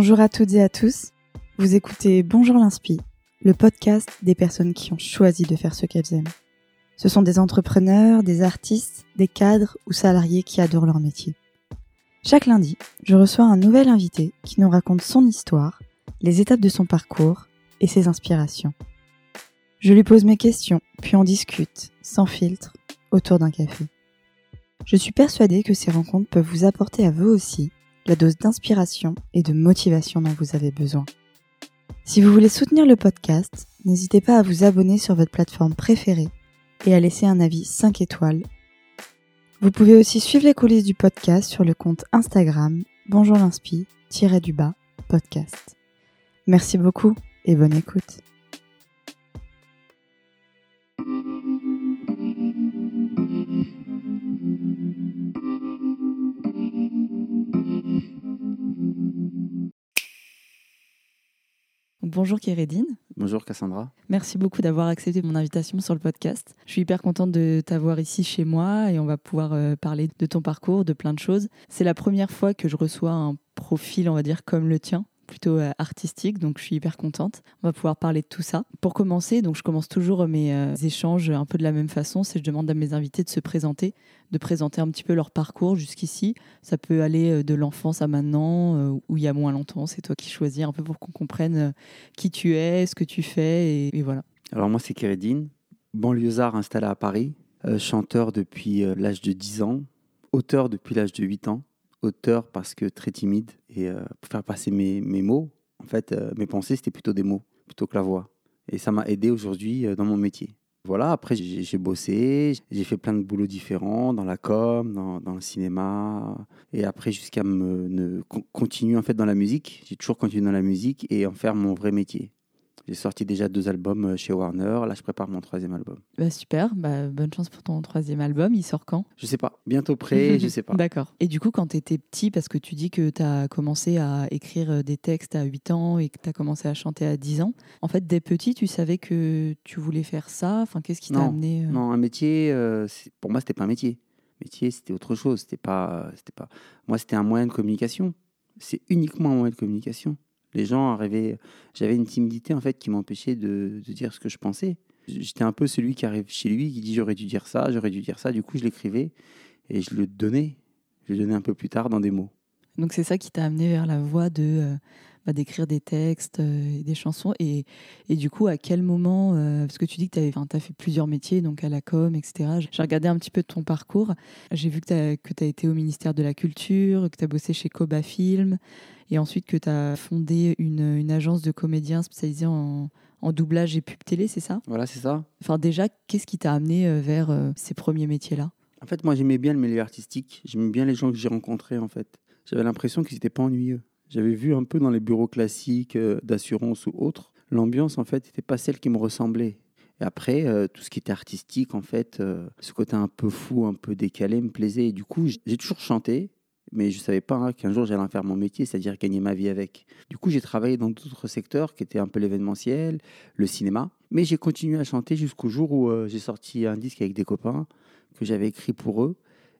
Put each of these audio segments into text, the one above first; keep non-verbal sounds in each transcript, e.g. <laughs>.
Bonjour à toutes et à tous. Vous écoutez Bonjour l'Inspi, le podcast des personnes qui ont choisi de faire ce qu'elles aiment. Ce sont des entrepreneurs, des artistes, des cadres ou salariés qui adorent leur métier. Chaque lundi, je reçois un nouvel invité qui nous raconte son histoire, les étapes de son parcours et ses inspirations. Je lui pose mes questions, puis on discute, sans filtre, autour d'un café. Je suis persuadée que ces rencontres peuvent vous apporter à vous aussi la dose d'inspiration et de motivation dont vous avez besoin. Si vous voulez soutenir le podcast, n'hésitez pas à vous abonner sur votre plateforme préférée et à laisser un avis 5 étoiles. Vous pouvez aussi suivre les coulisses du podcast sur le compte Instagram bonjour du bas podcast. Merci beaucoup et bonne écoute. Bonjour Kérédine. Bonjour Cassandra. Merci beaucoup d'avoir accepté mon invitation sur le podcast. Je suis hyper contente de t'avoir ici chez moi et on va pouvoir euh, parler de ton parcours, de plein de choses. C'est la première fois que je reçois un profil, on va dire, comme le tien plutôt euh, artistique, donc je suis hyper contente. On va pouvoir parler de tout ça. Pour commencer, donc je commence toujours mes euh, échanges un peu de la même façon, c'est je demande à mes invités de se présenter, de présenter un petit peu leur parcours jusqu'ici. Ça peut aller euh, de l'enfance à maintenant, ou il y a moins longtemps, c'est toi qui choisis un peu pour qu'on comprenne qui tu es, ce que tu fais, et, voilà. Alors moi c'est Kéredine, banlieusard installé à Paris, chanteur depuis l'âge de 10 ans, auteur depuis l'âge de 8 ans auteur parce que très timide et euh, pour faire passer mes, mes mots, en fait, euh, mes pensées, c'était plutôt des mots plutôt que la voix. Et ça m'a aidé aujourd'hui euh, dans mon métier. Voilà, après j'ai bossé, j'ai fait plein de boulots différents dans la com, dans, le cinéma, et après jusqu'à me continuer en fait dans la musique. J'ai toujours continué dans la musique et en faire mon vrai métier. J'ai sorti déjà deux albums euh, chez Warner. Là, je prépare mon troisième album. Bah, super. Bah, bonne chance pour ton troisième album. Il sort quand? Je sais pas. Bientôt prêt, je sais pas. <laughs> D'accord. Et du coup, quand tu étais petit, parce que tu dis que tu as commencé à écrire euh, des textes à 8 ans et que tu as commencé à chanter à 10 ans, en fait, dès petit, tu savais que tu voulais faire ça? Enfin, qu'est-ce qui t'a amené euh? Non, un métier, pour moi, c'était pas un métier. Métier, c'était autre chose. C'était pas, c'était pas. Moi, c'était un moyen de communication. C'est uniquement un moyen de communication. Les gens arrivaient. J'avais une timidité en fait qui m'empêchait de, dire ce que je pensais. J'étais un peu celui qui arrive chez lui, qui dit j'aurais dû dire ça, j'aurais dû dire ça. Du coup, je l'écrivais et je le donnais. Je le donnais un peu plus tard dans des mots. Donc c'est ça qui t'a amené vers la voie de euh, bah, d'écrire des textes, euh, des chansons. Et, et, du coup, à quel moment, euh, parce que tu dis que tu as fait plusieurs métiers, donc à la com, etc. J'ai regardé un petit peu ton parcours. J'ai vu que tu as, été au ministère de la Culture, que tu as bossé chez Koba Film, et ensuite que tu as fondé une, une, agence de comédiens spécialisée en, en doublage et pub télé, c'est ça? Voilà, c'est ça. Enfin, déjà, qu'est-ce qui t'a amené euh, vers ces premiers métiers-là? En fait, moi, j'aimais bien le milieu artistique. J'aimais bien les gens que j'ai rencontrés, en fait. J'avais l'impression qu'ils n'étaient pas ennuyeux. J'avais vu un peu dans les bureaux classiques euh, d'assurance ou autres, l'ambiance en fait n'était pas celle qui me ressemblait. Et après, euh, tout ce qui était artistique, en fait, euh, ce côté un peu fou, un peu décalé me plaisait. Et du coup, j'ai toujours chanté, mais je ne savais pas qu'un jour j'allais en faire mon métier, c'est-à-dire gagner ma vie avec. Du coup, j'ai travaillé dans d'autres secteurs qui étaient un peu l'événementiel, le cinéma. Mais j'ai continué à chanter jusqu'au jour où j'ai sorti un disque avec des copains que j'avais écrit pour eux.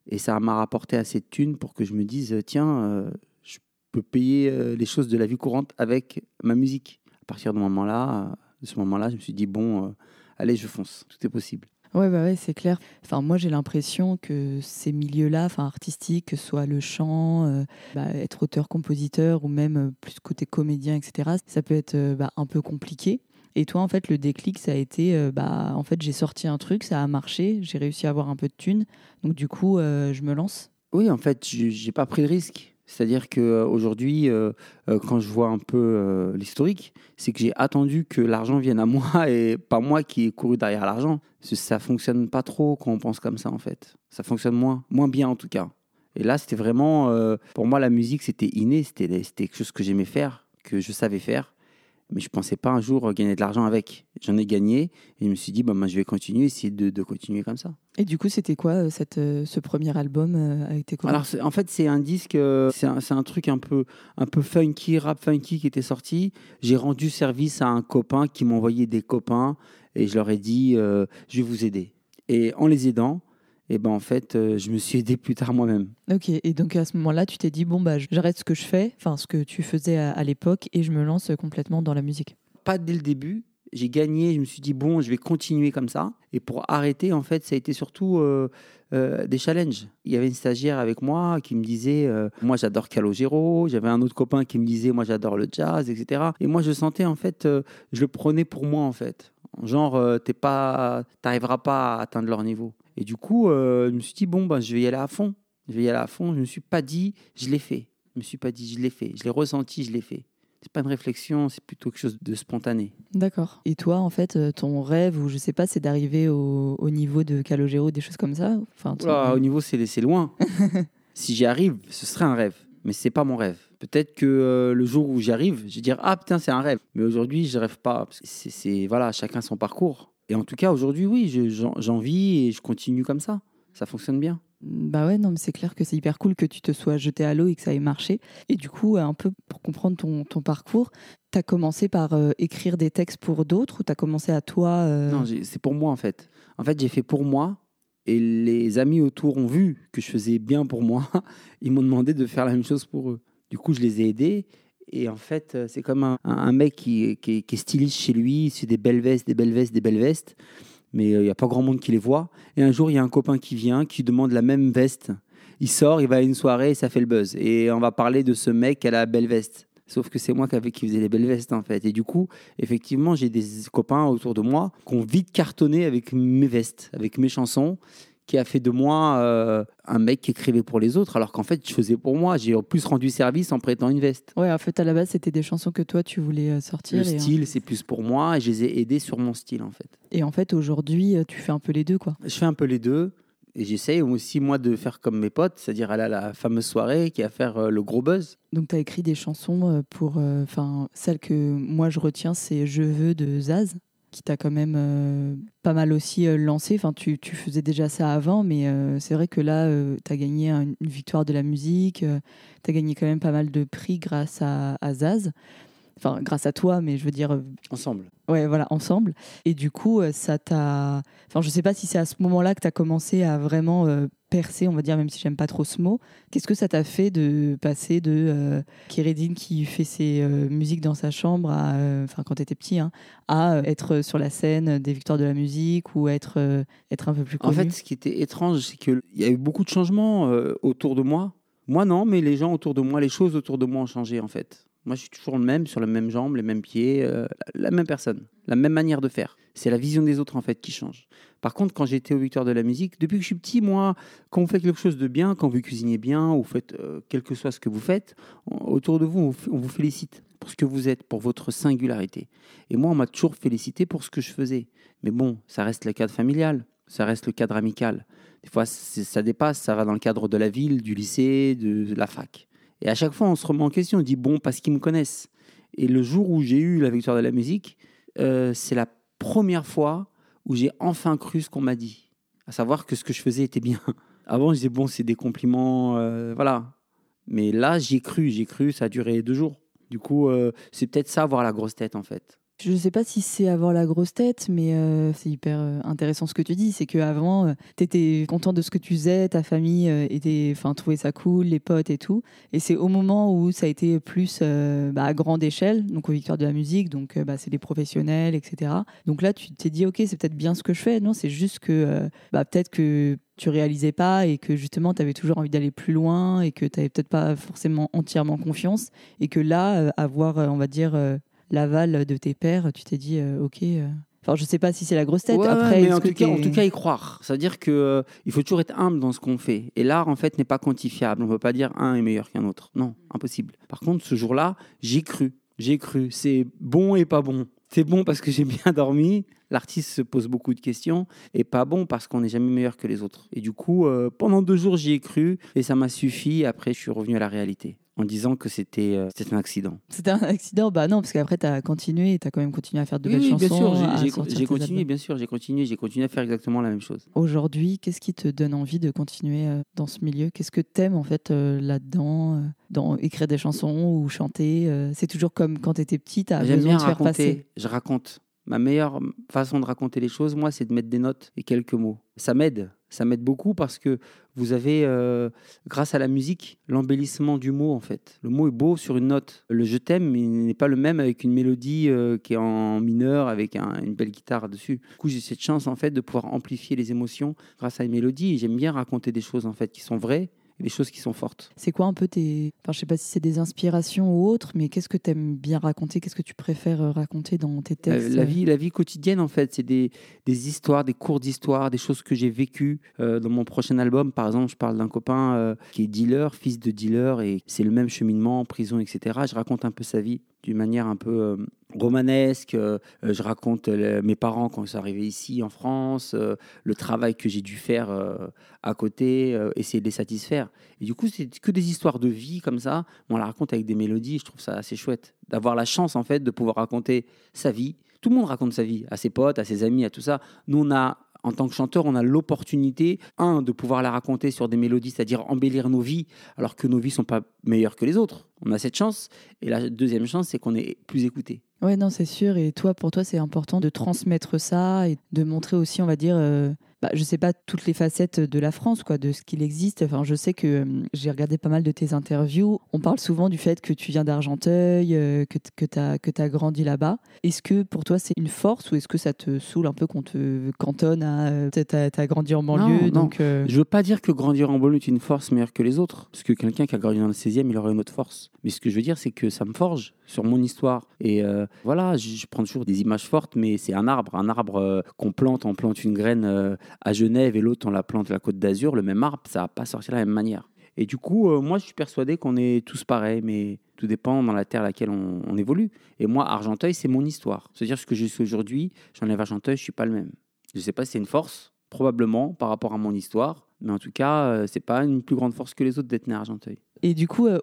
Et ça m'a rapporté assez de thunes pour que je me dise, tiens, peux payer euh, les choses de la vie courante avec ma musique. À partir de, moment-là, de ce moment-là, je me suis dit, bon, euh, allez, je fonce, tout est possible. Ouais, bah ouais, c'est clair. Enfin, moi, j'ai l'impression que ces milieux-là, enfin artistiques, que ce soit le chant, euh, bah, être auteur-compositeur ou même plus côté comédien, etc., ça peut être bah, un peu compliqué. Et toi, en fait, le déclic, ça a été, bah, en fait, j'ai sorti un truc, ça a marché, j'ai réussi à avoir un peu de thunes, donc du coup, je me lance. Oui, en fait, j'ai pas pris de risque. C'est-à-dire qu'aujourd'hui, euh, euh, quand je vois un peu euh, l'historique, c'est que j'ai attendu que l'argent vienne à moi <laughs> et pas moi qui ai couru derrière l'argent. Ça fonctionne pas trop quand on pense comme ça, en fait. Ça fonctionne moins, moins bien en tout cas. Et là, c'était vraiment, pour moi, la musique, c'était inné, c'était quelque chose que j'aimais faire, que je savais faire mais je pensais pas un jour gagner de l'argent avec. J'en ai gagné et je me suis dit, bah, moi, je vais continuer, essayer de, de continuer comme ça. Et du coup, c'était quoi euh, cette, euh, ce premier album euh, a été quoi Alors, en fait, c'est un disque, c'est un, un, truc un peu, un peu funky, rap funky qui était sorti. J'ai rendu service à un copain qui m'envoyait des copains et je leur ai dit, je vais vous aider. Et en les aidant, et ben en fait, euh, je me suis aidé plus tard moi-même. Ok, et donc à ce moment-là, tu t'es dit, bon, bah, j'arrête ce que je fais, enfin ce que tu faisais à, à l'époque, et je me lance complètement dans la musique. Pas dès le début, j'ai gagné, je me suis dit, bon, je vais continuer comme ça. Et pour arrêter, en fait, ça a été surtout euh, euh, des challenges. Il y avait une stagiaire avec moi qui me disait, euh, moi j'adore Calogero, j'avais un autre copain qui me disait, moi j'adore le jazz, etc. Et moi je sentais, en fait, je le prenais pour moi, en fait. Genre, t'es pas, t'arriveras pas à atteindre leur niveau. Et du coup, je me suis dit, bon, ben, je vais y aller à fond. Je vais y aller à fond. Je me suis pas dit, je l'ai fait. Je me suis pas dit, je l'ai fait. Je l'ai ressenti, je l'ai fait c'est pas une réflexion, c'est plutôt quelque chose de spontané. D'accord. Et toi, en fait, euh, ton rêve, ou je sais pas, c'est d'arriver au, niveau de Calogero, des choses comme ça? Enfin, Au niveau, c'est loin. <laughs> si j'y arrive, ce serait un rêve, mais c'est pas mon rêve. Peut-être que euh, le jour où j'y arrive, je vais dire ah putain c'est un rêve. Mais aujourd'hui, je rêve pas. C'est voilà, chacun son parcours. Et en tout cas, aujourd'hui, oui, j'en vis et je continue comme ça. Ça fonctionne bien. Bah ouais, non, mais c'est clair que c'est hyper cool que tu te sois jeté à l'eau et que ça ait marché. Et du coup, un peu pour comprendre ton, ton parcours, tu as commencé par euh, écrire des textes pour d'autres ou tu as commencé à toi euh Non, c'est pour moi en fait. En fait, j'ai fait pour moi et les amis autour ont vu que je faisais bien pour moi. <laughs> Ils m'ont demandé de faire la même chose pour eux. Du coup, je les ai aidés. Et en fait, euh, c'est comme un, mec qui, qui, est styliste chez lui, il fait des belles vestes, des belles vestes, des belles vestes mais il euh, n'y a pas grand monde qui les voit. Et un jour, il y a un copain qui vient, qui demande la même veste. Il sort, il va à une soirée et ça fait le buzz. Et on va parler de ce mec a la belle veste. Sauf que c'est moi qui faisais les belles vestes en fait. Et du coup, effectivement, j'ai des copains autour de moi qui ont vite cartonné avec mes vestes, avec mes chansons qui a fait de moi euh, un mec qui écrivait pour les autres, alors qu'en fait, je faisais pour moi. J'ai en plus rendu service en prêtant une veste. Ouais, en fait, à la base, c'était des chansons que toi, tu voulais euh, sortir. Le style, c'est plus pour moi, et je les ai aidés sur mon style, en fait. Et en fait, aujourd'hui, euh, tu fais un peu les deux, quoi. Je fais un peu les deux. Et j'essaye aussi, moi, de faire comme mes potes, c'est-à-dire aller à la fameuse soirée qui a faire le gros buzz. Donc, tu as écrit des chansons pour. Enfin, celle que moi, je retiens, c'est Je veux de Zaz qui t'a quand même euh, pas mal aussi euh, lancé. Enfin, tu, faisais déjà ça avant, mais euh, c'est vrai que là, tu as gagné une victoire de la musique, tu as gagné quand même pas mal de prix grâce à, à Zaz. Enfin, grâce à toi, mais je veux dire. Ensemble. Ouais, voilà, ensemble. Et du coup, ça t'a. Enfin, je sais pas si c'est à ce moment-là que tu as commencé à vraiment percer, on va dire, même si j'aime pas trop ce mot. Qu'est-ce que ça t'a fait de passer de euh, qui fait ses euh, musiques dans sa chambre, euh, enfin quand tu étais petit, hein, à euh, être sur la scène des victoires de la musique ou être, être un peu plus connu En fait, ce qui était étrange, c'est qu'il y a eu beaucoup de changements autour de moi. Moi, non, mais les gens autour de moi, les choses autour de moi ont changé, en fait. Moi, je suis toujours le même, sur la même jambe, les mêmes pieds, la même personne, la même manière de faire. C'est la vision des autres, en fait, qui change. Par contre, quand j'étais au Victoire de la musique, depuis que je suis petit, moi, quand vous faites quelque chose de bien, quand vous cuisinez bien, ou faites euh, quel que soit ce que vous faites, autour de vous, on vous félicite pour ce que vous êtes, pour votre singularité. Et moi, on m'a toujours félicité pour ce que je faisais. Mais bon, ça reste le cadre familial, ça reste le cadre amical. Des fois, ça dépasse, ça va dans le cadre de la ville, du lycée, de, la fac. Et à chaque fois, on se remet en question, on dit bon, parce qu'ils me connaissent. Et le jour où j'ai eu la victoire de la musique, euh, c'est la première fois où j'ai enfin cru ce qu'on m'a dit, à savoir que ce que je faisais était bien. <laughs> Avant, je disais, bon, c'est des compliments, euh, voilà. Mais là, j'y ai cru, j'ai cru, ça a duré deux jours. Du coup, euh, c'est peut-être ça, avoir la grosse tête, en fait. Je ne sais pas si c'est avoir la grosse tête, mais euh, c'est hyper euh, intéressant ce que tu dis. C'est qu'avant, euh, tu étais content de ce que tu faisais, ta famille était, enfin, trouvait ça cool, les potes et tout. Et c'est au moment où ça a été plus bah, à grande échelle, donc aux victoires de la musique, donc bah, c'est des professionnels, etc. Donc là, tu t'es dit, ok, c'est peut-être bien ce que je fais. Non, c'est juste que bah, peut-être que tu réalisais pas et que justement tu avais toujours envie d'aller plus loin et que tu n'avais peut-être pas forcément entièrement confiance et que là avoir on va dire l'aval de tes pères, tu t'es dit, euh, ok. Euh. Enfin, je sais pas si c'est la grosse tête. Après, mais en tout, cas, en tout, cas, y croire. C'est-à-dire qu'il euh, il faut toujours être humble dans ce qu'on fait. Et l'art, en fait, n'est pas quantifiable. On ne peut pas dire un est meilleur qu'un autre. Non, impossible. Par contre, ce jour-là, j'ai cru. J'ai cru. C'est bon et pas bon. C'est bon parce que j'ai <laughs> bien dormi. L'artiste se pose beaucoup de questions. Et pas bon parce qu'on n'est jamais meilleur que les autres. Et du coup, pendant deux jours, j'y ai cru. Et ça m'a suffi. Après, je suis revenu à la réalité en disant que c'était euh, un accident. C'était un accident? Bah non, parce qu'après, tu as continué et tu as quand même continué à faire de belles oui, chansons. bien sûr, j'ai continué, bien sûr, j'ai continué, j'ai continué à faire exactement la même chose. Aujourd'hui, qu'est-ce qui te donne envie de continuer euh, dans ce milieu? Qu'est-ce que tu aimes en fait euh, là-dedans dans écrire des chansons ou chanter C'est toujours comme quand tu étais petite, à besoin bien de faire passer. Je raconte. Ma meilleure façon de raconter les choses, moi, c'est de mettre des notes et quelques mots. Ça m'aide. Ça m'aide beaucoup parce que vous avez, euh, grâce à la musique, l'embellissement du mot en fait. Le mot est beau sur une note. Le je t'aime n'est pas le même avec une mélodie euh, qui est en mineur avec une belle guitare dessus. Du coup, j'ai cette chance en fait de pouvoir amplifier les émotions grâce à une mélodie. J'aime bien raconter des choses en fait qui sont vraies des choses qui sont fortes. C'est quoi un peu tes. Enfin, je sais pas si c'est des inspirations ou autres, mais qu'est-ce que tu aimes bien raconter? Qu'est-ce que tu préfères euh, raconter dans tes euh, textes? la, vie, la vie quotidienne, en fait, c'est des, des, histoires, des cours d'histoire, des choses que j'ai vécues. Euh, dans mon prochain album, par exemple, je parle d'un copain qui est dealer, fils de dealer, et c'est le même cheminement, en prison, etc. Je raconte un peu sa vie d'une manière un peu romanesque. Euh, je raconte euh, mes parents quand ils sont arrivés ici en France, euh, le travail que j'ai dû faire à côté, essayer de les satisfaire. Et du coup, c'est que des histoires de vie comme ça. On la raconte avec des mélodies. Je trouve ça assez chouette d'avoir la chance en fait de pouvoir raconter sa vie. Tout le monde raconte sa vie à ses potes, à ses amis, à tout ça. Nous, on a en tant que chanteur, on a l'opportunité, un, de pouvoir la raconter sur des mélodies, c'est-à-dire embellir nos vies, alors que nos vies sont pas meilleures que les autres. On a cette chance. Et la deuxième chance, c'est qu'on est plus écouté. Ouais, non, c'est sûr. Et toi, pour toi, c'est important de transmettre ça et de montrer aussi, on va dire, euh, bah, je sais pas toutes les facettes de la France, quoi, de ce qu'il existe. Enfin, je sais que euh, j'ai regardé pas mal de tes interviews. On parle souvent du fait que tu viens d'Argenteuil, euh, que, que tu as, que as grandi là-bas. Est-ce que pour toi, c'est une force ou est-ce que ça te saoule un peu qu'on te cantonne à. Tu as, grandi en banlieue non, donc, Je veux pas dire que grandir en banlieue est une force meilleure que les autres. Parce que quelqu'un qui a grandi dans le 16e, il aurait une autre force. Mais ce que je veux dire, c'est que ça me forge sur mon histoire. Et euh, voilà, je, prends toujours des images fortes, mais c'est un arbre. Un arbre euh, qu'on plante, on plante une graine euh, à Genève et l'autre, on la plante la côte d'Azur. Le même arbre, ça va pas sortir de la même manière. Et du coup, moi, je suis persuadé qu'on est tous pareils, mais tout dépend dans la terre à laquelle on, évolue. Et moi, Argenteuil, c'est mon histoire. C'est-à-dire ce que je suis aujourd'hui, j'enlève Argenteuil, je suis pas le même. Je sais pas si c'est une force, probablement, par rapport à mon histoire. Mais en tout cas, c'est pas une plus grande force que les autres d'être né à Argenteuil. Et du coup, euh,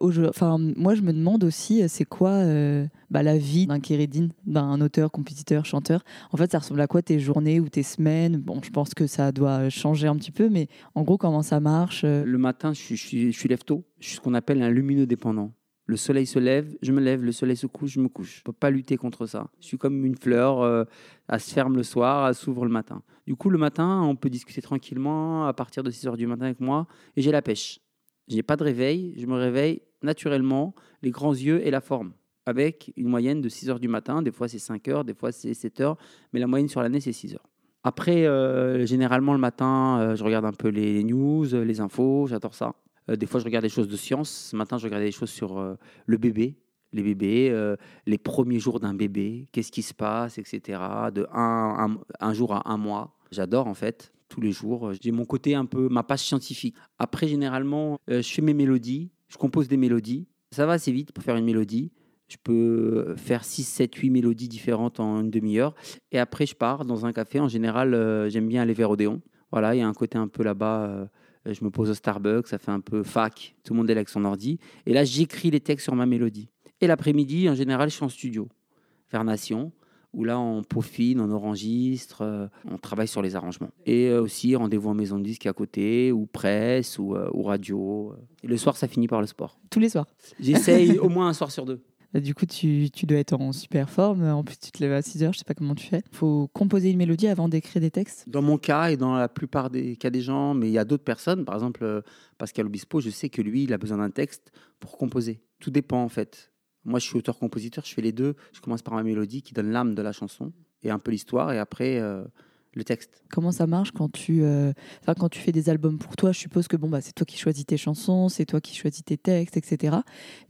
moi, je me demande aussi, euh, c'est quoi euh, bah, la vie d'un Kérédine, d'un auteur, compositeur, chanteur? En fait, ça ressemble à quoi tes journées ou tes semaines? Bon, je pense que ça doit changer un petit peu, mais en gros, comment ça marche Le matin, je suis, je je lève tôt. Je suis ce qu'on appelle un lumineux dépendant. Le soleil se lève, je me lève, le soleil se couche, je me couche. Je peux pas lutter contre ça. Je suis comme une fleur, elle se ferme le soir, elle s'ouvre le matin. Du coup, le matin, on peut discuter tranquillement à partir de 6 heures du matin avec moi et j'ai la pêche. Je n'ai pas de réveil, je me réveille naturellement, les grands yeux et la forme, avec une moyenne de 6 heures du matin. Des fois, c'est 5 heures, des fois, c'est 7 heures, mais la moyenne sur l'année, c'est 6 heures. Après, euh, généralement, le matin, euh, je regarde un peu les news, les infos, j'adore ça. Euh, des fois, je regarde des choses de science. Ce matin, je regardais des choses sur le bébé, les bébés, les premiers jours d'un bébé, qu'est-ce qui se passe, etc. De un, un jour à un mois. J'adore, en fait tous les jours. J'ai mon côté un peu, ma page scientifique. Après, généralement, euh, je fais mes mélodies, je compose des mélodies. Ça va assez vite pour faire une mélodie. Je peux faire 6, 7, 8 mélodies différentes en une demi-heure. Et après, je pars dans un café. En général, euh, j'aime bien aller vers Odéon. Voilà, il y a un côté un peu là-bas. Euh, je me pose au Starbucks, ça fait un peu fac. Tout le monde est là avec son ordi. Et là, j'écris les textes sur ma mélodie. Et l'après-midi, en général, je suis en studio, vers Nation où là on peaufine, on enregistre, euh, on travaille sur les arrangements. Et euh, aussi rendez-vous en maison de disque à côté, ou presse, ou, euh, ou radio. Et le soir, ça finit par le sport. Tous les soirs J'essaye au <laughs> moins un soir sur deux. Bah, du coup, tu, tu, dois être en super forme. En plus, tu te lèves à 6 heures, je sais pas comment tu fais. Il faut composer une mélodie avant d'écrire des textes Dans mon cas et dans la plupart des cas des gens, mais il y a d'autres personnes, par exemple Pascal Obispo, je sais que lui, il a besoin d'un texte pour composer. Tout dépend en fait. Moi, je suis auteur-compositeur, je fais les deux. Je commence par ma mélodie qui donne l'âme de la chanson et un peu l'histoire, et après euh, le texte. Comment ça marche quand tu, euh, quand tu fais des albums pour toi? Je suppose que bon, bah, c'est toi qui choisis tes chansons, c'est toi qui choisis tes textes, etc.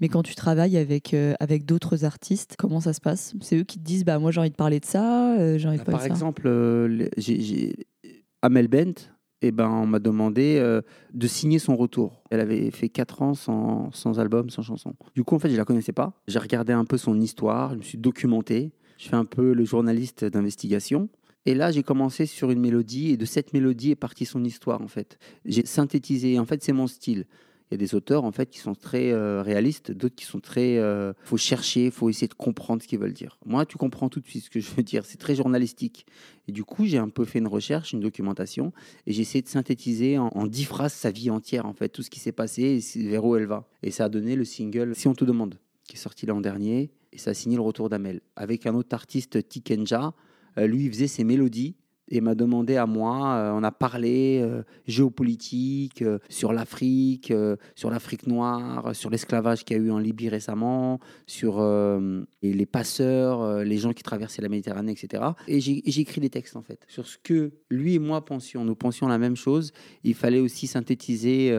Mais quand tu travailles avec, euh, avec d'autres artistes, comment ça se passe? C'est eux qui te disent bah, Moi, j'ai envie de parler de ça, j'ai envie de bah, parler Par exemple, Amel Bent, eh ben, on m'a demandé euh, de signer son retour. Elle avait fait 4 ans sans, sans, album, sans chanson. Du coup, en fait, je la connaissais pas. J'ai regardé un peu son histoire, je me suis documenté. Je fais un peu le journaliste d'investigation. Et là, j'ai commencé sur une mélodie, et de cette mélodie est partie son histoire, en fait. J'ai synthétisé, en fait, c'est mon style. Il y a des auteurs en fait qui sont très euh, réalistes, d'autres qui sont très. Euh, faut chercher, faut essayer de comprendre ce qu'ils veulent dire. Moi, tu comprends tout de suite ce que je veux dire. C'est très journalistique. Et du coup, j'ai un peu fait une recherche, une documentation, et j'ai essayé de synthétiser en, dix phrases sa vie entière en fait, tout ce qui s'est passé et vers où elle va. Et ça a donné le single Si on te demande, qui est sorti l'an dernier, et ça a signé le retour d'Amel avec un autre artiste, Tikenja. Euh, lui, il faisait ses mélodies et m'a demandé à moi, euh, on a parlé euh, géopolitique, euh, sur l'Afrique, sur l'Afrique noire, sur l'esclavage qu'il y a eu en Libye récemment, sur les passeurs, les gens qui traversaient la Méditerranée, etc. Et j'ai écrit des textes en fait, sur ce que lui et moi pensions. Nous pensions la même chose. Il fallait aussi synthétiser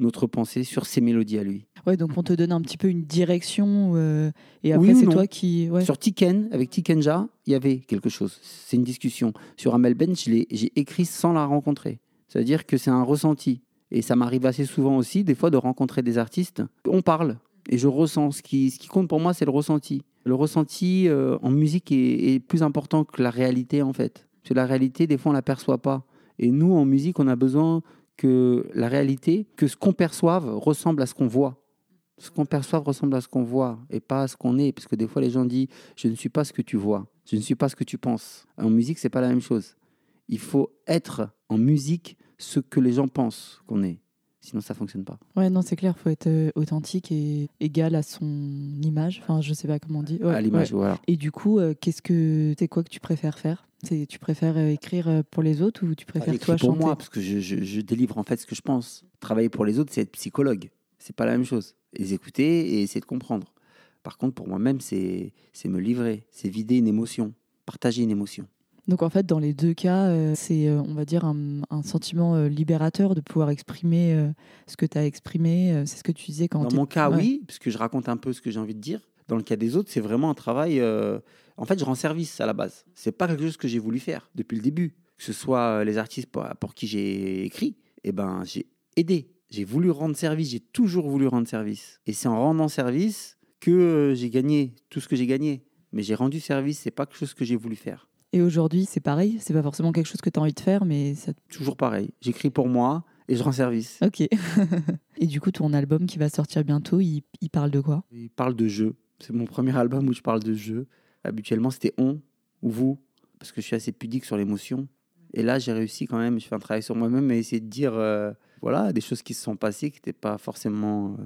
notre pensée sur ses mélodies à lui. Ouais, donc on te donne un petit peu une direction euh, et après Oui c'est toi qui. Ouais. Sur Tiken, avec Tikenja, il y avait quelque chose. C'est une discussion. Sur Amel Ben, j'ai écrit sans la rencontrer. C'est-à-dire que c'est un ressenti. Et ça m'arrive assez souvent aussi, des fois, de rencontrer des artistes. On parle et je ressens. Ce qui, ce qui compte pour moi, c'est le ressenti. Le ressenti euh, en musique est, est plus important que la réalité, en fait. Parce que la réalité, des fois, on ne l'aperçoit pas. Et nous, en musique, on a besoin que la réalité, que ce qu'on perçoive ressemble à ce qu'on voit. Ce qu'on perçoit ressemble à ce qu'on voit et pas à ce qu'on est. Parce que des fois, les gens disent Je ne suis pas ce que tu vois. Je ne suis pas ce que tu penses. En musique, c'est pas la même chose. Il faut être en musique ce que les gens pensent qu'on est. Sinon, ça fonctionne pas. Ouais, non, c'est clair, faut être euh, authentique et égal à son image. Enfin, je sais pas comment on dit. Ouais, à l'image, ouais. voilà. Et du coup, euh, qu'est-ce que c'est quoi que tu préfères faire? Tu préfères euh, écrire euh, pour les autres ou tu préfères Écrit toi pour chanter? moi, parce que je, je- je délivre en fait ce que je pense. Travailler pour les autres, c'est être psychologue. C'est pas la même chose. Les écouter et essayer de comprendre. Par contre, pour moi-même, c'est me livrer, c'est vider une émotion, partager une émotion. Donc en fait, dans les deux cas, euh, c'est, euh, on va dire, un, un sentiment euh, libérateur de pouvoir exprimer ce que tu as exprimé. c'est ce que tu disais quand Dans mon cas, Ouais. oui, puisque je raconte un peu ce que j'ai envie de dire. Dans le cas des autres, c'est vraiment un travail. euh, En fait, je rends service à la base. C'est pas quelque chose que j'ai voulu faire depuis le début. Que ce soit euh, les artistes pour, pour qui j'ai écrit, eh ben, j'ai aidé. J'ai voulu rendre service. J'ai toujours voulu rendre service. Et c'est en rendant service que euh, j'ai gagné tout ce que j'ai gagné. Mais j'ai rendu service. C'est pas quelque chose que j'ai voulu faire. Et aujourd'hui, c'est pareil? C'est pas forcément quelque chose que tu as envie de faire, mais ça. Toujours pareil. J'écris pour moi et je rends service. Ok. <laughs> et du coup, ton album qui va sortir bientôt, il, il parle de quoi? Il parle de jeu. C'est mon premier album où je parle de jeu. Habituellement, c'était on ou vous, parce que je suis assez pudique sur l'émotion. Et là, j'ai réussi quand même. Je fais un travail sur moi-même et essayer de dire, euh, voilà, des choses qui se sont passées, qui n'étaient pas forcément euh,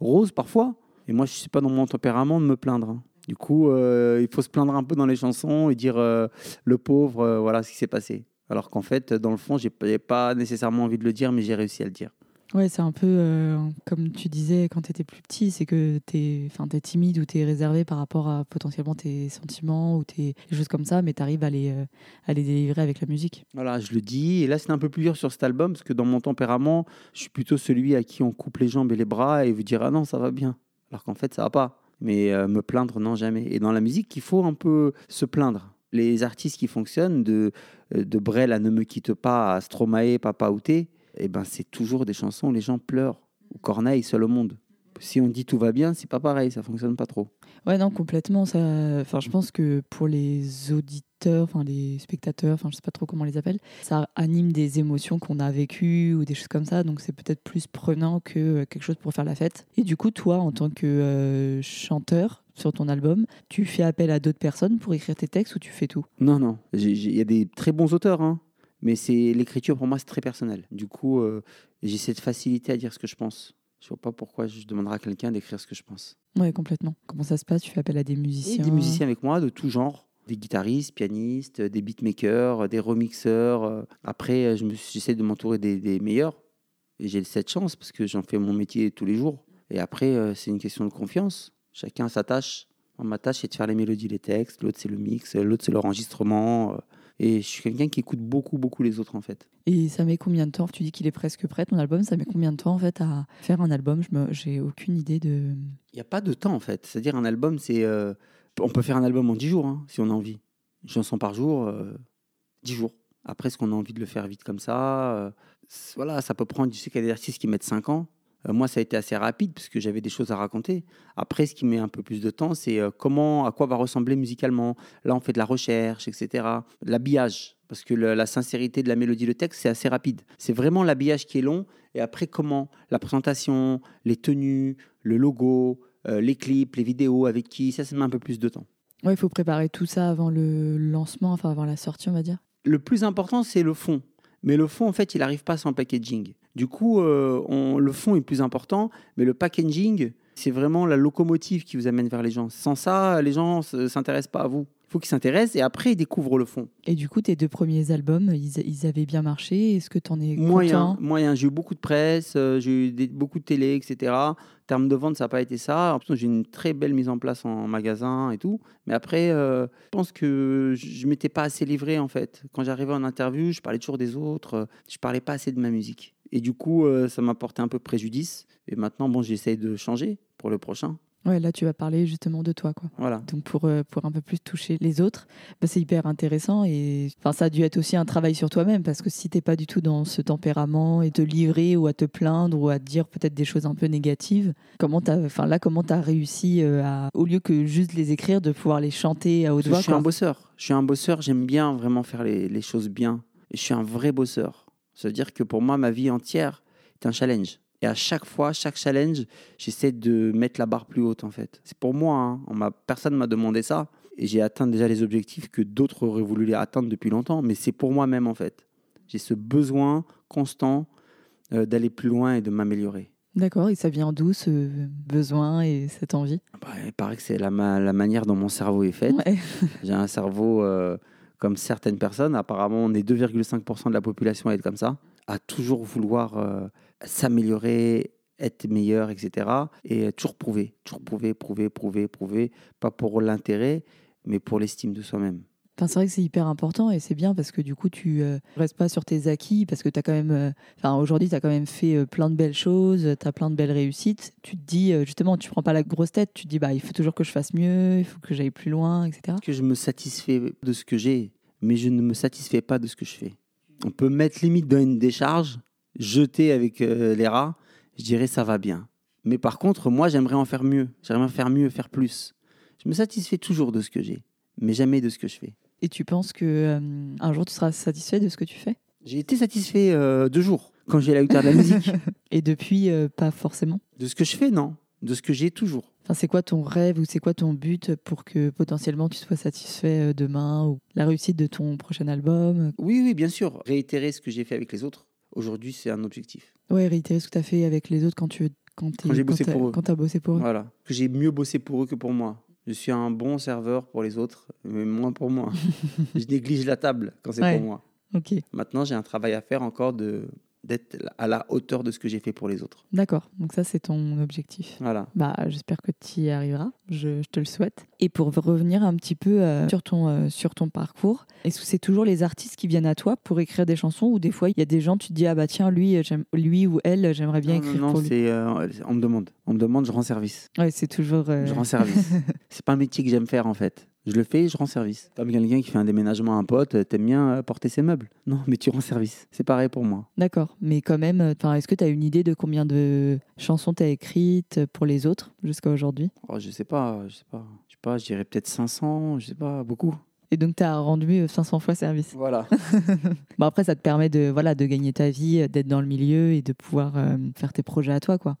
roses parfois. Et moi, je suis pas dans mon tempérament de me plaindre. hein. Du coup, euh, il faut se plaindre un peu dans les chansons et dire, le pauvre, voilà ce qui s'est passé. Alors qu'en fait, dans le fond, j'ai pas- pas nécessairement envie de le dire, mais j'ai réussi à le dire. Ouais, c'est un peu euh, comme tu disais quand tu étais plus petit, c'est que tu es, es timide ou tu es réservé par rapport à potentiellement tes sentiments ou tes choses comme ça, mais tu arrives à les, euh, à les délivrer avec la musique. Voilà, je le dis. Et là, c'est un peu plus dur sur cet album parce que dans mon tempérament, je suis plutôt celui à qui on coupe les jambes et les bras et vous dire ah non, ça va bien. Alors qu'en fait, ça va pas. Mais euh, me plaindre, non, jamais. Et dans la musique, il faut un peu se plaindre. Les artistes qui fonctionnent, de, de Brel à Ne me quitte pas, à Stromae, Papa Outé, eh ben, c'est toujours des chansons où les gens pleurent. Ou Corneille, Seul au monde. Si on dit tout va bien, c'est pas pareil, ça fonctionne pas trop. Ouais, non, complètement. Ça... Enfin, je pense que pour les auditeurs, enfin les spectateurs, enfin je sais pas trop comment on les appelle, ça anime des émotions qu'on a vécues ou des choses comme ça. Donc c'est peut-être plus prenant que euh, quelque chose pour faire la fête. Et du coup, toi, en tant que euh, chanteur sur ton album, tu fais appel à d'autres personnes pour écrire tes textes ou tu fais tout? Non, non. Il y a des très bons auteurs, hein. Mais c'est l'écriture pour moi, c'est très personnel. Du coup, euh, j'ai cette facilité à dire ce que je pense. Je vois pas pourquoi je demanderais à quelqu'un d'écrire ce que je pense. Ouais, complètement. Comment ça se passe? Tu fais appel à des Et musiciens? Des musiciens avec moi de tout genre. Des guitaristes, pianistes, des beatmakers, des remixeurs. euh. Après, je me suis- j'essaie de m'entourer des, des meilleurs. Et j'ai cette chance parce que j'en fais mon métier tous les jours. Et après, euh, c'est une question de confiance. Chacun sa tâche. Moi, Ma tâche, c'est de faire les mélodies, les textes. L'autre, c'est le mix. L'autre, c'est l'enregistrement. Et je suis quelqu'un qui écoute beaucoup, beaucoup les autres, en fait. Et ça met combien de temps Tu dis qu'il est presque prêt, ton album. Ça met combien de temps en fait à faire un album? Je me... J'ai aucune idée de. Il n'y a pas de temps, en fait. C'est-à-dire, un album, c'est. euh, on peut faire un album en 10 jours, hein, si on a envie. Une chanson par jour, euh, 10 jours. Après, est-ce qu'on a envie de le faire vite comme ça euh, Voilà, ça peut prendre. Je sais qu'il y a des artistes qui mettent 5 ans. Euh, moi, ça a été assez rapide parce que j'avais des choses à raconter. Après, ce qui met un peu plus de temps, c'est euh, comment, à quoi va ressembler musicalement. Là, on fait de la recherche, etc. L'habillage, parce que le- la sincérité de la mélodie, le texte, c'est assez rapide. C'est vraiment l'habillage qui est long. Et après, comment La présentation, les tenues, le logo, euh, les clips, les vidéos, avec qui, ça, ça met un peu plus de temps. Ouais, il faut préparer tout ça avant le lancement, enfin avant la sortie, on va dire. Le plus important, c'est le fond. Mais le fond, en fait, il n'arrive pas sans packaging. Du coup, euh, on- le fond est plus important, mais le packaging, c'est vraiment la locomotive qui vous amène vers les gens. Sans ça, les gens ne s'intéressent pas à vous. Il faut qu'ils s'intéressent et après ils découvrent le fond. Et du coup, tes deux premiers albums, ils, ils avaient bien marché. Est-ce que tu en es Moyen, content? moyen. J'ai eu beaucoup de presse, euh, j'ai eu des- beaucoup de télé, etc. En termes de vente, ça n'a pas été ça. En plus, j'ai une très belle mise en place en magasin et tout. Mais après, euh, je pense que je ne m'étais pas assez livré, en fait. Quand j'arrivais en interview, je parlais toujours des autres. Je parlais pas assez de ma musique. Et du coup, euh, ça m'a porté un peu préjudice. Et maintenant, bon, j'essaye de changer pour le prochain. Ouais, là, tu vas parler justement de toi, quoi. Voilà. Donc pour, euh, pour un peu plus toucher les autres, bah, c'est hyper intéressant et enfin ça a dû être aussi un travail sur toi-même parce que si t'es pas du tout dans ce tempérament et te livrer ou à te plaindre ou à te dire peut-être des choses un peu négatives, comment t'as, enfin là comment t'as réussi euh, à au lieu que juste les écrire de pouvoir les chanter à haute voix je suis quoi. un bosseur. Je suis un bosseur, j'aime bien vraiment faire les, les choses bien. Je suis un vrai bosseur. C'est-à-dire que pour moi, ma vie entière est un challenge. Et à chaque fois, chaque challenge, j'essaie de mettre la barre plus haute, en fait. C'est pour moi. Hein. On m'a, personne ne m'a demandé ça. Et j'ai atteint déjà les objectifs que d'autres auraient voulu les atteindre depuis longtemps. Mais c'est pour moi-même, en fait. J'ai ce besoin constant euh, d'aller plus loin et de m'améliorer. D'accord, et ça vient d'où ce besoin et cette envie? Bah, il paraît que c'est la, ma- la manière dont mon cerveau est fait. Ouais. J'ai un cerveau euh, comme certaines personnes. Apparemment, on est 2,5% de la population à être comme ça, à toujours vouloir euh, s'améliorer, être meilleur, etc. Et toujours prouver, toujours prouver, prouver, prouver, prouver, pas pour l'intérêt, mais pour l'estime de soi-même. Enfin, c'est vrai que c'est hyper important et c'est bien parce que du coup, tu euh, restes pas sur tes acquis parce que tu as quand même, euh, enfin, aujourd'hui, tu as quand même fait euh, plein de belles choses, tu as plein de belles réussites. Tu te dis, euh, justement, tu prends pas la grosse tête, tu te dis, bah, il faut toujours que je fasse mieux, il faut que j'aille plus loin, etc. Que je me satisfais de ce que j'ai, mais je ne me satisfais pas de ce que je fais. On peut mettre limite dans une décharge, jeter avec les rats, je dirais ça va bien. Mais par contre, moi, j'aimerais en faire mieux. J'aimerais en faire mieux, faire plus. Je me satisfais toujours de ce que j'ai, mais jamais de ce que je fais. Et tu penses que euh, un jour, tu seras satisfait de ce que tu fais? J'ai été satisfait euh, deux jours quand j'ai la guitare de la musique. <laughs> Et depuis, euh, pas forcément? De ce que je fais, non. De ce que j'ai toujours. Enfin, c'est quoi ton rêve ou c'est quoi ton but pour que potentiellement tu sois satisfait demain ou la réussite de ton prochain album? Oui, oui, bien sûr. Réitérer ce que j'ai fait avec les autres. Aujourd'hui, c'est un objectif. Ouais, réitérer ce que tu as fait avec les autres quand tu quand, Quand j'ai bossé t'as- pour eux. quand t'as bossé pour eux. Voilà. Que j'ai mieux bossé pour eux que pour moi. Je suis un bon serveur pour les autres, mais moins pour moi. <laughs> je néglige la table quand c'est Ouais. pour moi. Maintenant, j'ai un travail à faire encore de d'être à la hauteur de ce que j'ai fait pour les autres. d'accord. Donc ça, c'est ton objectif. Voilà. Bah, j'espère que tu y arriveras. Je, je te le souhaite. Et pour revenir un petit peu euh, sur, ton, euh, sur ton parcours, est-ce que c'est toujours les artistes qui viennent à toi pour écrire des chansons ou des fois il y a des gens, tu te dis ah bah tiens lui, lui ou elle, j'aimerais bien non, écrire non, non, pour lui? c'est, euh, on me demande. On me demande, je rends service. Ouais, c'est toujours. euh, Je rends service. <laughs> c'est pas un métier que j'aime faire en fait. Je le fais, je rends service. Comme quelqu'un qui fait un déménagement à un pote, euh, t'aimes bien euh, porter ses meubles. <laughs> Non, mais tu rends service. C'est pareil pour moi. D'accord, mais quand même, euh, est-ce que tu as une idée de combien de chansons tu as écrites pour les autres jusqu'à aujourd'hui? Oh, je sais pas, je sais pas. Je sais pas, je dirais peut-être 500, je sais pas, beaucoup. Et donc tu as rendu euh, 500 fois service. Voilà. <laughs> Bon après ça te permet de voilà de gagner ta vie, d'être dans le milieu et de pouvoir euh, faire tes projets à toi quoi.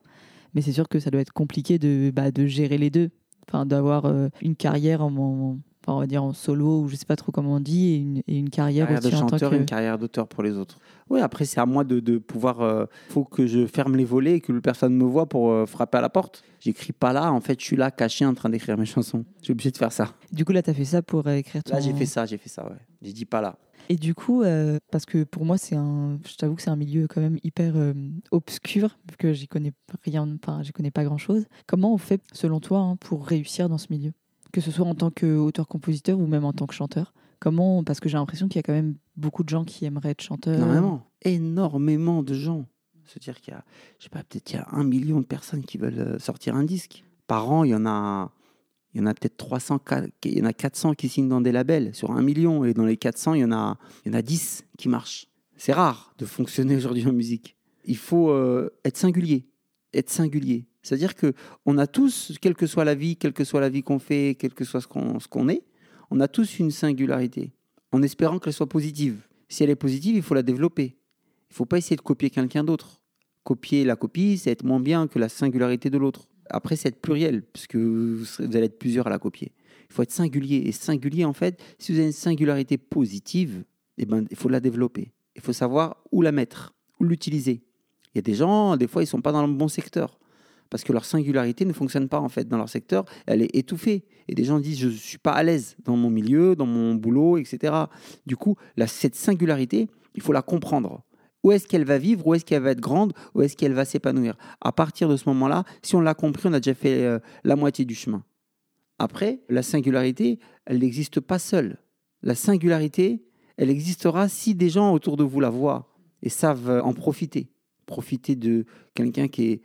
Mais c'est sûr que ça doit être compliqué de bah, de gérer les deux, enfin d'avoir euh, une carrière en, en- enfin, on va dire en solo ou je sais pas trop comment on dit et une, et une carrière, carrière de tant chanteur que une carrière d'auteur pour les autres. Oui, après, c'est à moi de, de pouvoir. euh, faut que je ferme les volets et que personne me voit pour euh, frapper à la porte. J'écris pas là, en fait, je suis là, caché, en train d'écrire mes chansons. J'ai obligé de faire ça. Du coup là tu as fait ça pour euh, écrire ton Là, j'ai fait ça, j'ai fait ça, ouais. J'ai dit pas là. Et du coup, euh, parce que pour moi, c'est un, je t'avoue que c'est un milieu quand même hyper euh, obscur, vu que j'y connais rien, enfin, j'y connais pas grand chose. Comment on fait, selon toi, hein, pour réussir dans ce milieu? Que ce soit en tant qu'auteur-compositeur ou même en tant que chanteur? Comment Parce que j'ai l'impression qu'il y a quand même beaucoup de gens qui aimeraient être chanteurs. Énormément. Énormément de gens. C'est-à-dire qu'il y a, je sais pas, peut-être il y a un million de personnes qui veulent euh, sortir un disque. Par an, il y en a, il y en a peut-être 300, ca- il y en a 400 qui signent dans des labels sur un million. Et dans les 400, il y en a, il y en a 10 qui marchent. C'est rare de fonctionner aujourd'hui en musique. Il faut euh, être singulier. Être singulier. C'est-à-dire que on a tous, quelle que soit la vie, quelle que soit la vie qu'on fait, quel que soit ce qu'on qu'on est, on a tous une singularité, en espérant qu'elle soit positive. Si elle est positive, il faut la développer. Il ne faut pas essayer de copier quelqu'un d'autre. Copier la copie, c'est être moins bien que la singularité de l'autre. Après, c'est être pluriel, puisque vous vous allez être plusieurs à la copier. Il faut être singulier. Et singulier, en fait, si vous avez une singularité positive, eh ben, il faut la développer. Il faut savoir où la mettre, où l'utiliser. Il y a des gens, des fois, ils ne sont pas dans le bon secteur. parce que leur singularité ne fonctionne pas en fait dans leur secteur, elle est étouffée. Et des gens disent je ne suis pas à l'aise dans mon milieu, dans mon boulot, etc. Du coup, cette singularité, il faut la comprendre. Où est-ce qu'elle va vivre Où est-ce qu'elle va être grande Où est-ce qu'elle va s'épanouir? À partir de ce moment-là, si on l'a compris, on a déjà fait euh, la moitié du chemin. Après, la singularité, elle n'existe pas seule. La singularité, elle existera si des gens autour de vous la voient et savent en profiter. Profiter de quelqu'un qui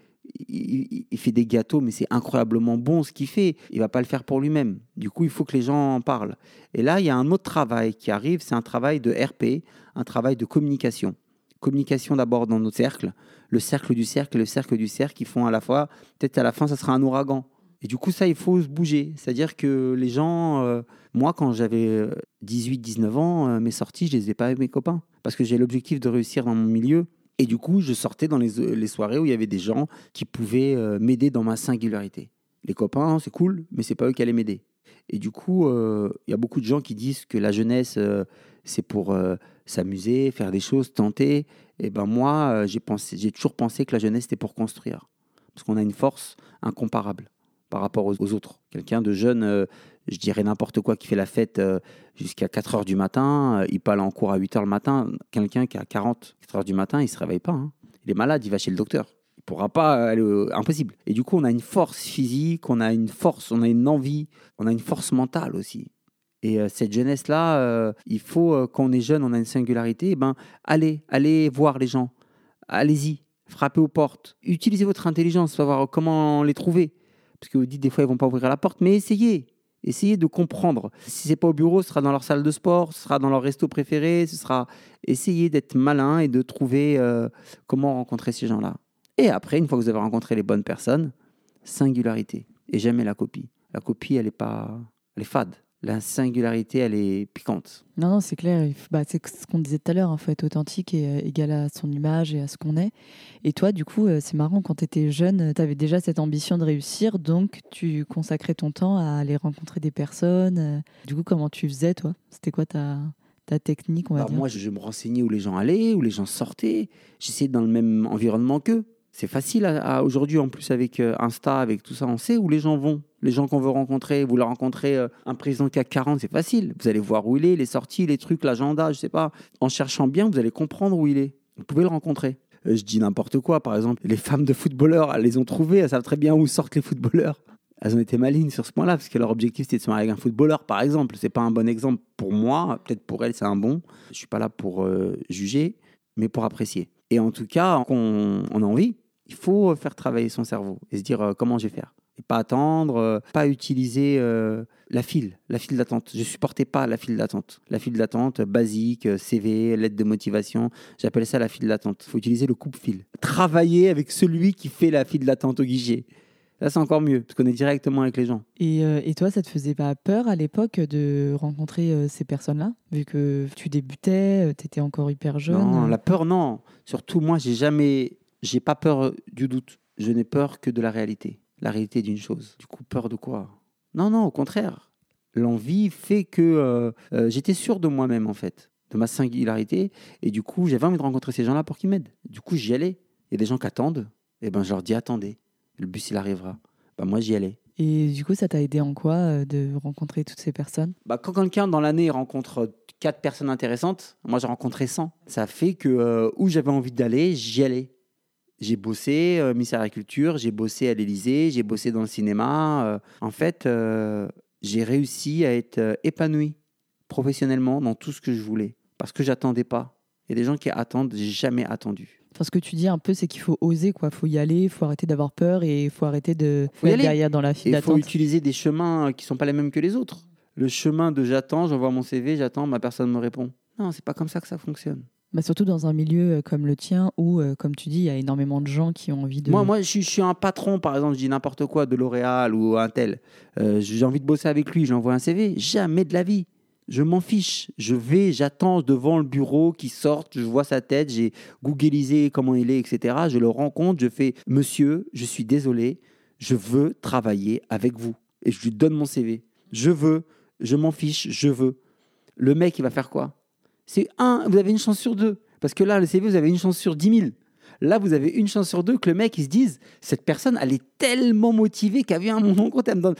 fait des gâteaux, mais c'est incroyablement bon ce qu'il fait. Il va pas le faire pour lui-même. Du coup, il faut que les gens en parlent. Et là, il y a un autre travail qui arrive, c'est un travail de RP, un travail de communication. Communication d'abord dans notre cercle, le cercle du cercle, le cercle du cercle, qui font à la fois, peut-être à la fin, ça sera un ouragan. Et du coup, ça, il faut se bouger. C'est-à-dire que les gens, euh, moi, quand j'avais 18-19 euh, ans, euh, mes sorties, je les ai pas avec mes copains. Parce que j'ai l'objectif de réussir dans mon milieu. Et du coup, je sortais dans les, soirées où il y avait des gens qui pouvaient m'aider dans ma singularité. Les copains, c'est cool, mais c'est pas eux qui allaient m'aider. Et du coup, il y a beaucoup de gens qui disent que la jeunesse, c'est pour s'amuser, faire des choses, tenter. Et ben moi, j'ai pensé, j'ai toujours pensé que la jeunesse c'était pour construire, parce qu'on a une force incomparable par rapport aux, autres. Quelqu'un de jeune, je dirais n'importe quoi, qui fait la fête jusqu'à 4 heures du matin, euh, il aller en cours à 8 heures le matin. Quelqu'un qui a 40, 4 heures du matin, il se réveille pas. Hein. Il est malade, il va chez le docteur. Il pourra pas aller. Impossible. Et du coup, on a une force physique, on a une force, on a une envie, on a une force mentale aussi. Et euh, cette jeunesse-là, euh, il faut, quand on est jeune, on a une singularité, eh ben, allez, allez voir les gens. Allez-y, frappez aux portes. Utilisez votre intelligence, savoir comment les trouver. Parce que vous dites des fois, ils vont pas ouvrir la porte, mais essayez. Essayez de comprendre. Si c'est pas au bureau, ce sera dans leur salle de sport, ce sera dans leur resto préféré, ce sera essayer d'être malin et de trouver euh, comment rencontrer ces gens-là. Et après, une fois que vous avez rencontré les bonnes personnes, singularité et jamais la copie. La copie, elle est pas, elle est fade la singularité, elle est piquante. Non, non, c'est clair. Bah, c'est ce qu'on disait tout à l'heure, il faut être authentique et euh, égal à son image et à ce qu'on est. Et toi, du coup, euh, c'est marrant, quand tu étais jeune, tu avais déjà cette ambition de réussir, donc tu consacrais ton temps à aller rencontrer des personnes. Euh. Du coup, comment tu faisais, toi? C'était quoi ta, ta technique, on va Moi, je, me renseignais où les gens allaient, où les gens sortaient. J'essayais dans le même environnement qu'eux. C'est facile aujourd'hui, en plus, avec Insta, avec tout ça, on sait où les gens vont les gens qu'on veut rencontrer, vous leur rencontrez euh, un président CAC 40, c'est facile. Vous allez voir où il est, les sorties, les trucs, l'agenda, je sais pas. En cherchant bien, vous allez comprendre où il est. Vous pouvez le rencontrer. Euh, je dis n'importe quoi, par exemple, les femmes de footballeurs, elles les ont trouvées, elles savent très bien où sortent les footballeurs. Elles ont été malignes sur ce point-là, parce que leur objectif c'était de se marier avec un footballeur, par exemple. C'est pas un bon exemple pour moi, peut-être pour elles c'est un bon. Je suis pas là pour euh, juger, mais pour apprécier. Et en tout cas, on, on a envie, il faut faire travailler son cerveau et se dire comment je vais faire et pas attendre, euh, pas utiliser euh, la file, la file d'attente. Je supportais pas la file d'attente. La file d'attente basique, euh, CV, lettre de motivation, j'appelle ça la file d'attente. Il faut utiliser le coupe-fil. Travailler avec celui qui fait la file d'attente au guichet. Là, c'est encore mieux, parce qu'on est directement avec les gens. Et, et toi, ça te faisait pas peur à l'époque de rencontrer ces personnes-là? Vu que tu débutais, tu étais encore hyper jeune Non, la peur, non. Surtout, moi, j'ai jamais. J'ai pas peur du doute. Je n'ai peur que de la réalité la réalité d'une chose. Du coup, peur de quoi? Non, non, au contraire. L'envie fait que euh, euh, j'étais sûr de moi-même, en fait, de ma singularité. Et du coup, j'avais envie de rencontrer ces gens-là pour qu'ils m'aident. Du coup, j'y allais. Il y a des gens qui attendent. Et eh ben, je leur dis attendez. Le bus, il arrivera. Ben, moi, j'y allais. Et du coup, ça t'a aidé en quoi euh, de rencontrer toutes ces personnes? Bah, Quand quelqu'un dans l'année rencontre quatre personnes intéressantes, moi j'ai rencontré 100. Ça fait que où j'avais envie d'aller, j'y allais. J'ai bossé au euh, ministère de l'Agriculture, j'ai bossé à l'Élysée, j'ai bossé dans le cinéma. Euh. en fait, euh, j'ai réussi à être épanoui professionnellement dans tout ce que je voulais parce que j'attendais pas. Il y a des gens qui attendent, j'ai jamais attendu. Enfin, ce que tu dis un peu, c'est qu'il faut oser, quoi. Faut y aller, faut arrêter d'avoir peur et faut arrêter de faut être derrière dans la file Il faut utiliser des chemins qui sont pas les mêmes que les autres. Le chemin de j'attends, j'envoie mon CV, j'attends, ma personne me répond. Non, c'est pas comme ça que ça fonctionne. Bah surtout dans un milieu euh, comme le tien où, euh, comme tu dis, il y a énormément de gens qui ont envie de. Moi, moi je, suis un patron, par exemple, je dis n'importe quoi de L'Oréal ou un tel. Euh, j'ai envie de bosser avec lui, j'envoie un CV. Jamais de la vie. Je m'en fiche. Je vais, j'attends devant le bureau qu'il sorte, je vois sa tête, j'ai googlisé comment il est, etc. Je le rencontre, je fais Monsieur, je suis désolé, je veux travailler avec vous. Et je lui donne mon CV. Je veux, je m'en fiche, je veux. Le mec, il va faire quoi? C'est un, vous avez une chance sur deux. Parce que là, le CV, vous avez une chance sur 10 000. Là, vous avez une chance sur deux que le mec, il se dise, cette personne, elle est tellement motivée qu'elle vient à mon compte, elle me donne.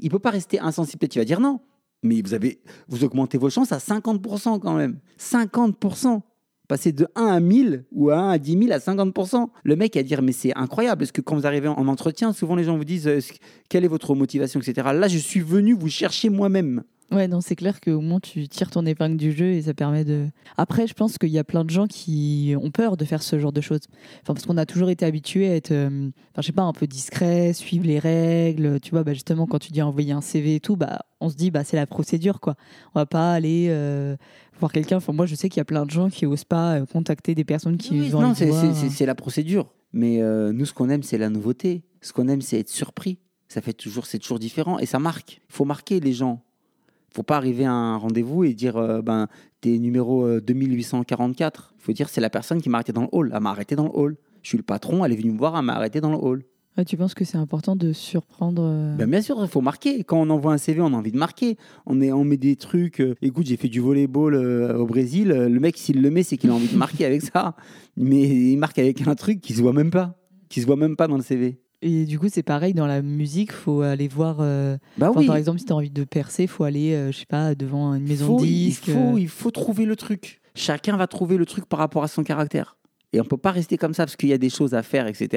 Il peut pas rester insensible. Peut-être qu'il va dire non. Mais vous avez, vous augmentez vos chances à 50% quand même. 50%. Passer de 1 à 1000 ou à 1 à 10 000 à 50%. Le mec à dire, mais c'est incroyable, parce que quand vous arrivez en entretien, souvent les gens vous disent, euh, quelle est votre motivation, etc. Là, je suis venu vous chercher moi-même. Ouais, non, c'est clair qu'au moins tu tires ton épingle du jeu et ça permet de. Après, je pense qu'il y a plein de gens qui ont peur de faire ce genre de choses. Enfin, parce qu'on a toujours été habitué à être, euh, enfin, je sais pas, un peu discret, suivre les règles. Tu vois, bah, justement, quand tu dis envoyer un CV et tout, bah, on se dit, bah, c'est la procédure, quoi. On va pas aller euh, voir quelqu'un. Enfin, moi, je sais qu'il y a plein de gens qui osent pas euh, contacter des personnes qui oui, Non, c'est la procédure. Mais nous, ce qu'on aime, c'est la nouveauté. Ce qu'on aime, c'est être surpris. Ça fait toujours, c'est toujours différent et ça marque. Il faut marquer les gens faut pas arriver à un rendez-vous et dire euh, ben t'es numéro 2844. Il faut dire c'est la personne qui m'a arrêté dans le hall. Elle m'a arrêté dans le hall. Je suis le patron, elle est venue me voir, elle m'a arrêté dans le hall. tu penses que c'est important de surprendre euh, ben Bien sûr, il faut marquer. Quand on envoie un CV, on a envie de marquer. On, est, on met des trucs. Euh, écoute, j'ai fait du volleyball au Brésil. Le mec, s'il le met, c'est qu'il a envie de marquer avec ça. Mais il marque avec un truc qui se voit même pas. Qui se voit même pas dans le CV. Et du coup, c'est pareil dans la musique, faut aller voir. Euh, bah oui. Par exemple, si tu as envie de percer, faut aller, euh, je sais pas, devant une maison de disques. Il faut, il faut trouver le truc. Chacun va trouver le truc par rapport à son caractère. Et on peut pas rester comme ça parce qu'il y a des choses à faire, etc.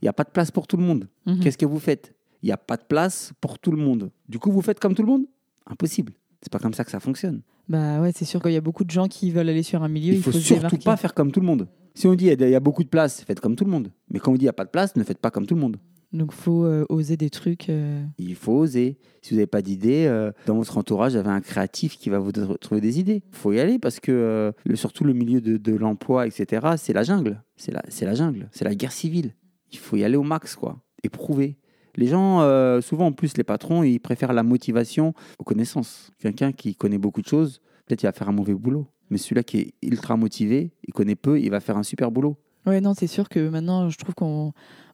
Il n'y a pas de place pour tout le monde. Mhm. Qu'est-ce que vous faites? Il n'y a pas de place pour tout le monde. Du coup, vous faites comme tout le monde? Impossible. C'est pas comme ça que ça fonctionne. Bah ouais, c'est sûr qu'il y a beaucoup de gens qui veulent aller sur un milieu. Il, faut, faut surtout pas faire comme tout le monde. Si on dit il y, a beaucoup de place, faites comme tout le monde. Mais quand on dit il n'y a pas de place, ne faites pas comme tout le monde. Donc, il faut euh, oser des trucs. Euh. Il faut oser. Si vous n'avez pas d'idées, euh, dans votre entourage, il y avait un créatif qui va vous trouver des idées. Il faut y aller parce que, surtout le milieu de, l'emploi, etc., c'est la jungle. C'est la, la jungle. C'est la guerre civile. Il faut y aller au max, quoi. Et prouver. Les gens, souvent en plus, les patrons, ils préfèrent la motivation aux connaissances. Quelqu'un qui connaît beaucoup de choses, peut-être il va faire un mauvais boulot. Mais celui-là qui est ultra motivé, il connaît peu, il va faire un super boulot. Ouais, non, c'est sûr que maintenant, je trouve qu'on on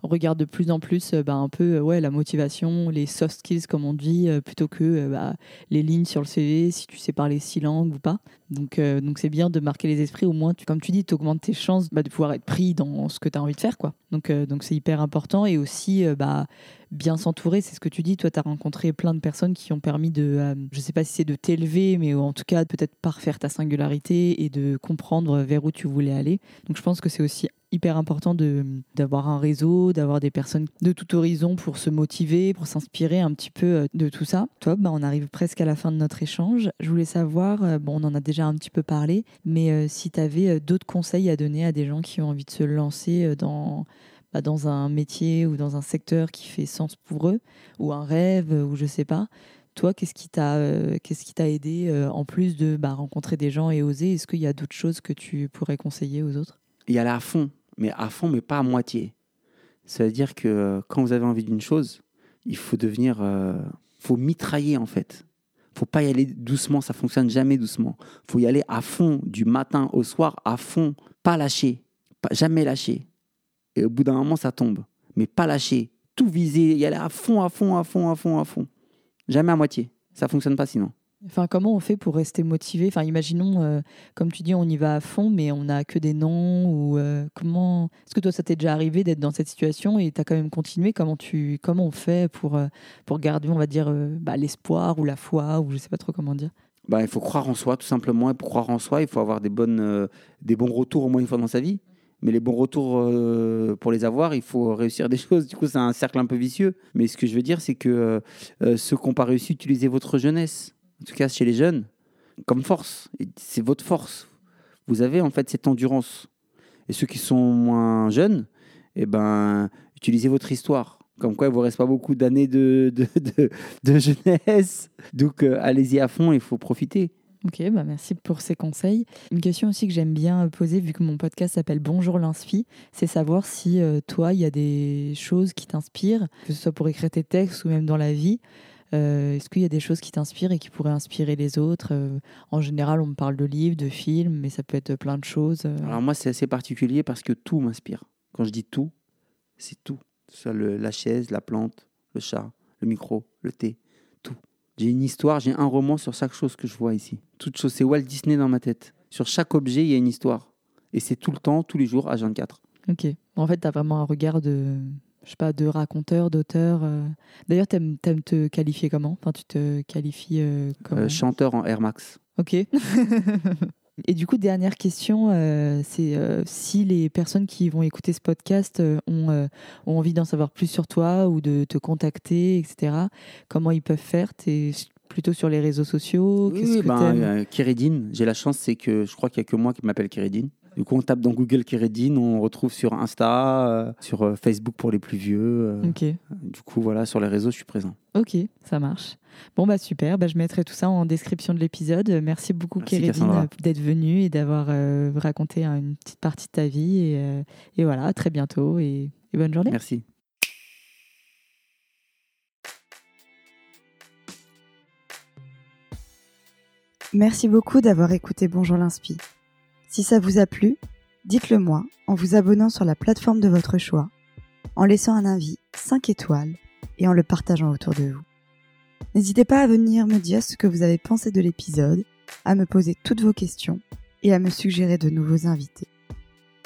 regarde de plus en plus euh, bah, un peu euh, ouais, la motivation, les soft skills, comme on dit, euh, plutôt que bah, les lignes sur le CV, si tu sais parler six langues ou pas. Donc, donc c'est bien de marquer les esprits. Au moins, comme tu dis, tu augmentes tes chances bah, de pouvoir être pris dans ce que tu as envie de faire. Quoi. Donc, donc c'est hyper important. Et aussi, bah, bien s'entourer, c'est ce que tu dis. Toi, tu as rencontré plein de personnes qui ont permis de, je sais pas si c'est de t'élever, mais en tout cas, peut-être parfaire ta singularité et de comprendre vers où tu voulais aller. Donc, je pense que c'est aussi hyper important d'avoir un réseau, d'avoir des personnes de tout horizon pour se motiver, pour s'inspirer un petit peu euh, de tout ça. Toi, bah, on arrive presque à la fin de notre échange. Je voulais savoir, euh, bon, on en a déjà un petit peu parlé, mais euh, si tu avais d'autres conseils à donner à des gens qui ont envie de se lancer dans bah, dans un métier ou dans un secteur qui fait sens pour eux, ou un rêve, ou je sais pas. Toi, qu'est-ce qui t'a qu'est-ce qui t'a aidé en plus de bah, rencontrer des gens et oser? Est-ce qu'il y a d'autres choses que tu pourrais conseiller aux autres? Il y a la fond mais à fond, mais pas à moitié. Ça veut dire que euh, quand vous avez envie d'une chose, il faut devenir, euh, faut mitrailler en fait. Faut pas y aller doucement, ça fonctionne jamais doucement. Faut y aller à fond, du matin au soir, à fond, pas lâcher, jamais lâcher. Et au bout d'un moment, ça tombe, mais pas lâcher, tout viser, y aller à fond, à fond, à fond, à fond, à fond. Jamais à moitié. Ça fonctionne pas sinon. Enfin, comment on fait pour rester motivé? Enfin, imaginons, euh, comme tu dis, on y va à fond, mais on n'a que des noms. Ou euh, comment Est-ce que toi, ça t'est déjà arrivé d'être dans cette situation et tu as quand même continué? Comment tu, comment on fait pour euh, pour garder, on va dire, bah, l'espoir ou la foi ou je sais pas trop comment dire? Bah, il faut croire en soi, tout simplement. Et pour croire en soi, il faut avoir des bonnes, des bons retours au moins une fois dans sa vie. Mais les bons retours, pour les avoir, il faut réussir des <laughs> choses. Du coup, c'est un cercle un peu vicieux. Mais ce que je veux dire, c'est que ceux qui n'ont pas réussi, utilisez votre jeunesse en tout cas chez les jeunes, comme force. C'est votre force. Vous avez en fait cette endurance. Et ceux qui sont moins jeunes, eh ben, utilisez votre histoire. Comme quoi, il ne vous reste pas beaucoup d'années de, de, jeunesse. Donc, euh, allez-y à fond, il faut profiter. Ok, bah merci pour ces conseils. Une question aussi que j'aime bien poser, vu que mon podcast s'appelle Bonjour l'Inspi, c'est savoir si euh, toi, il y a des choses qui t'inspirent, que ce soit pour écrire tes textes ou même dans la vie, euh, est-ce qu'il y a des choses qui t'inspirent et qui pourraient inspirer les autres? Euh, En général, on me parle de livres, de films, mais ça peut être plein de choses. Euh. Alors moi, c'est assez particulier parce que tout m'inspire. Quand je dis tout, c'est tout. Soit la chaise, la plante, le chat, le micro, le thé, tout. J'ai une histoire, j'ai un roman sur chaque chose que je vois ici. Toute chose, c'est Walt Disney dans ma tête. Sur chaque objet, il y a une histoire. Et c'est tout le temps, tous les jours, à 24. Ok. En fait, tu as vraiment un regard de, je sais pas, de raconteur, d'auteur. euh. D'ailleurs, t'aimes aimes te qualifier comment? Enfin, tu te qualifies euh, comment? Euh, chanteur en Air Max. Ok. <laughs> Et du coup, dernière question, euh, c'est euh, si les personnes qui vont écouter ce podcast euh, ont, ont envie d'en savoir plus sur toi ou de te contacter, etc., comment ils peuvent faire? T'es plutôt sur les réseaux sociaux? Oui, que ben, Kérédine. J'ai la chance, c'est que je crois qu'il n'y a que moi qui m'appelle Kérédine. Du coup, on tape dans Google Kérédine, on retrouve sur Insta, euh, sur euh, Facebook pour les plus vieux. euh, Ok, Du coup, voilà, sur les réseaux, je suis présent. ok, ça marche. Bon, bah super, bah, je mettrai tout ça en description de l'épisode. Merci beaucoup, Merci, Kérédine, Cassandra. d'être venue et d'avoir euh, raconté hein, une petite partie de ta vie. Et, euh, et voilà, à très bientôt et, et bonne journée. Merci. Merci beaucoup d'avoir écouté Bonjour l'Inspi. Si ça vous a plu, dites-le moi en vous abonnant sur la plateforme de votre choix, en laissant un avis 5 étoiles et en le partageant autour de vous. N'hésitez pas à venir me dire ce que vous avez pensé de l'épisode, à me poser toutes vos questions et à me suggérer de nouveaux invités.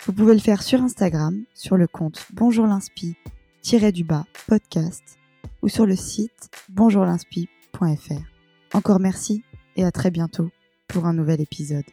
Vous pouvez le faire sur Instagram, sur le compte Bonjour l'Inspi-du-bas podcast ou sur le site bonjourlinspi.fr. Encore merci et à très bientôt pour un nouvel épisode.